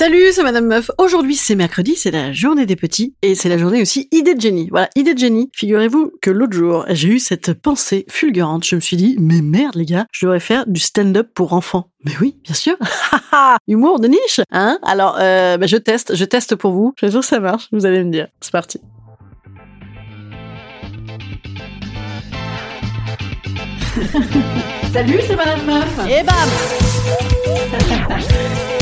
Salut, c'est Madame Meuf. Aujourd'hui, c'est mercredi, c'est la journée des petits et c'est la journée aussi idée de génie. Voilà, idée de génie. Figurez-vous que l'autre jour, j'ai eu cette pensée fulgurante. Je me suis dit, mais merde les gars, je devrais faire du stand-up pour enfants. Mais oui, bien sûr. Humour de niche, hein? Alors, euh, bah, je teste, je teste pour vous. Je suis sûr que ça marche. Vous allez me dire. C'est parti. Salut, c'est Madame Meuf. Et bam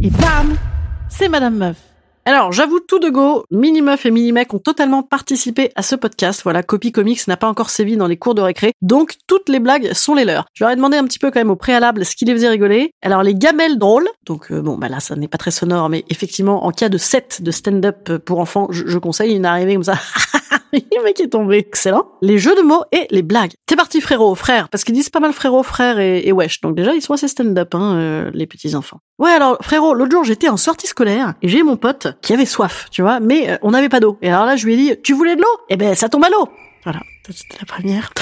Et bam C'est Madame Meuf. Alors, j'avoue tout de go, Mini Meuf et Mini Mec ont totalement participé à ce podcast. Voilà, Copy Comics n'a pas encore sévi dans les cours de récré, donc toutes les blagues sont les leurs. Je leur ai demandé un petit peu quand même au préalable ce qui les faisait rigoler. Alors, les gamelles drôles, donc euh, bon, bah là, ça n'est pas très sonore, mais effectivement, en cas de set de stand-up pour enfants, je, je conseille une arrivée comme ça. le mec est tombé. Excellent. Les jeux de mots et les blagues. C'est parti frérot, frère, parce qu'ils disent pas mal frérot, frère et, wesh. Donc déjà, ils sont assez stand-up, hein, euh, les petits enfants. Ouais, alors frérot, l'autre jour, j'étais en sortie scolaire et j'ai mon pote qui avait soif, tu vois, mais euh, on n'avait pas d'eau. Et alors là, je lui ai dit, tu voulais de l'eau? Eh ben, ça tombe à l'eau. Voilà, c'était la première.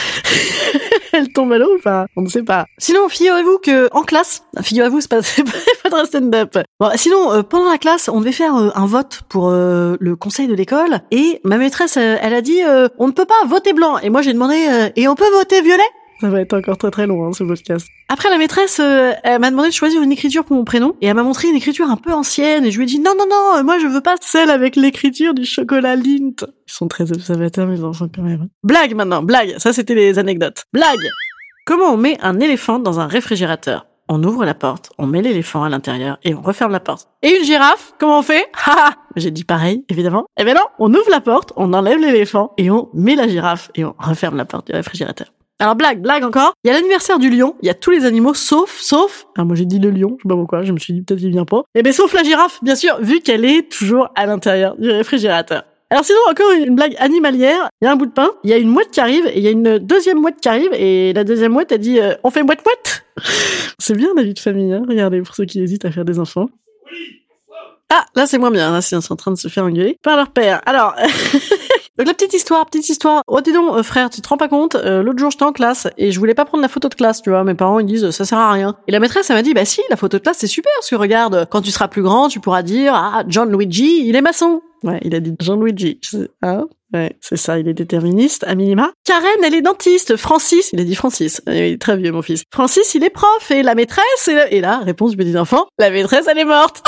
Elle tombe à l'eau ou pas? On ne sait pas. Sinon, figurez-vous que en classe, figurez-vous, c'est pas, c'est pas de stand-up. Bon, sinon, euh, pendant la classe, on devait faire euh, un vote pour euh, le conseil de l'école et ma maîtresse, elle a dit, on ne peut pas voter blanc. Et moi, j'ai demandé, et on peut voter violet? Ça va être encore très très long, hein, ce podcast. Après, la maîtresse, euh, elle m'a demandé de choisir une écriture pour mon prénom, et elle m'a montré une écriture un peu ancienne, et je lui ai dit, non, non, non, euh, moi je veux pas celle avec l'écriture du chocolat Lindt. Ils sont très observateurs, mes enfants, quand même. Blague maintenant, blague. Ça, c'était les anecdotes. Blague Comment on met un éléphant dans un réfrigérateur? On ouvre la porte, on met l'éléphant à l'intérieur et on referme la porte. Et une girafe, comment on fait? J'ai dit pareil, évidemment. Eh ben non, on ouvre la porte, on enlève l'éléphant et on met la girafe et on referme la porte du réfrigérateur. Alors blague, blague encore. Il y a l'anniversaire du lion. Il y a tous les animaux sauf, sauf. Alors moi j'ai dit le lion. Je sais pas pourquoi. Je me suis dit peut-être qu'il vient pas. Eh ben sauf la girafe, bien sûr, vu qu'elle est toujours à l'intérieur du réfrigérateur. Alors sinon encore une blague animalière. Il y a un bout de pain. Il y a une mouette qui arrive et il y a une deuxième mouette qui arrive et la deuxième mouette a dit euh, on fait mouette mouette. C'est bien la vie de famille. Hein Regardez pour ceux qui hésitent à faire des enfants. Ah, là c'est moins bien, là c'est en train de se faire engueuler par leur père. Alors, donc la petite histoire, petite histoire. Oh dis donc, euh, frère, tu te rends pas compte euh, L'autre jour j'étais en classe et je voulais pas prendre la photo de classe, tu vois. Mes parents ils disent ça sert à rien. Et la maîtresse elle m'a dit bah si, la photo de classe c'est super, parce que regarde, quand tu seras plus grand, tu pourras dire ah John Luigi, il est maçon. Ouais, il a dit John Luigi. Hein Ouais, c'est ça, il est déterministe, à minima. Karen, elle est dentiste. Francis, il a dit Francis. Il est très vieux, mon fils. Francis, il est prof. Et la maîtresse, et, la... et là, réponse du petit enfant, la maîtresse, elle est morte.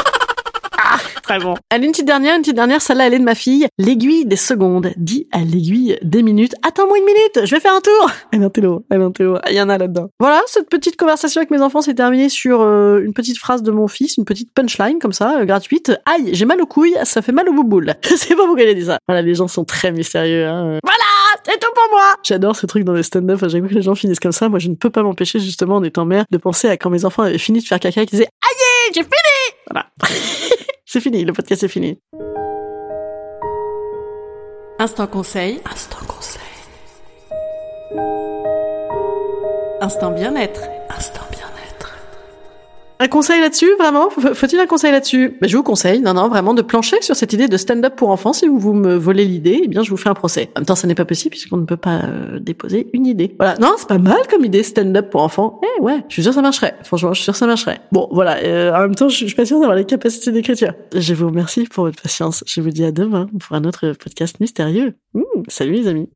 Ah, très bon. Allez, une petite dernière, une petite dernière, celle-là, elle est de ma fille. L'aiguille des secondes dit à l'aiguille des minutes. Attends-moi une minute, je vais faire un tour. Elle un télo, elle un. Il y en a là-dedans. Voilà, cette petite conversation avec mes enfants s'est terminée sur euh, une petite phrase de mon fils, une petite punchline comme ça, euh, gratuite. Aïe, j'ai mal aux couilles, ça fait mal au bouboule. Je sais pas pourquoi il a dit ça. Voilà, les gens sont très mystérieux. Hein. Voilà, c'est tout pour moi. J'adore ce truc dans les stand-up. Fois que les gens finissent comme ça, moi je ne peux pas m'empêcher justement en étant mère de penser à quand mes enfants avaient fini de faire caca, qu'ils disaient j'ai fini. Voilà. C'est fini, le podcast est fini. Instant conseil. Instant conseil. Instant bien-être. Instant bien-être. Un conseil là-dessus, vraiment? Faut- Faut-il un conseil là-dessus? Ben, Je vous conseille, non, non, vraiment, de plancher sur cette idée de stand-up pour enfants. Si vous, me volez l'idée, eh bien, je vous fais un procès. En même temps, ça n'est pas possible puisqu'on ne peut pas euh, déposer une idée. Voilà, non, c'est pas mal comme idée, stand-up pour enfants. Eh ouais, je suis sûr ça marcherait. Franchement, je suis sûr ça marcherait. Bon, voilà, euh, en même temps, je, je suis pas sûre d'avoir les capacités d'écriture. Je vous remercie pour votre patience. Je vous dis à demain pour un autre podcast mystérieux. Mmh, salut les amis.